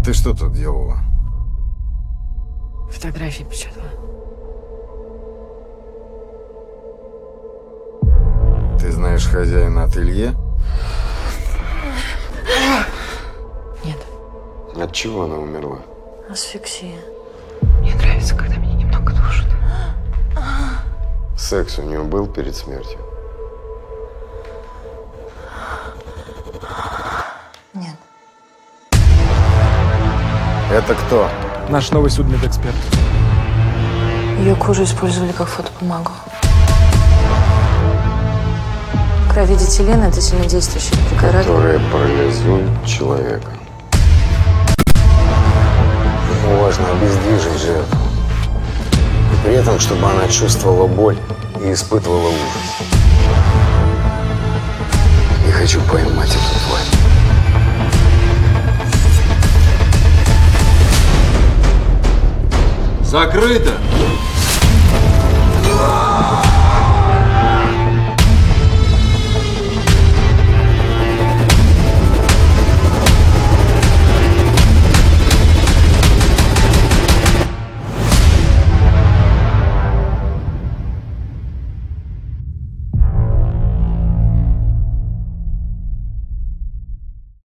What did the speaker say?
А ты что тут делала? Фотографии печатала. Ты знаешь хозяина ателье? Нет. От чего она умерла? Асфиксия. Мне нравится, когда меня немного душат. Секс у нее был перед смертью? Это кто? Наш новый судмедэксперт. Ее кожу использовали как фотобумагу. Кровидетилен – это сильнодействующий препарат. Который парализует человека. Ему важно обездвижить жертву. И при этом, чтобы она чувствовала боль и испытывала ужас. Я хочу поймать эту Закрыто!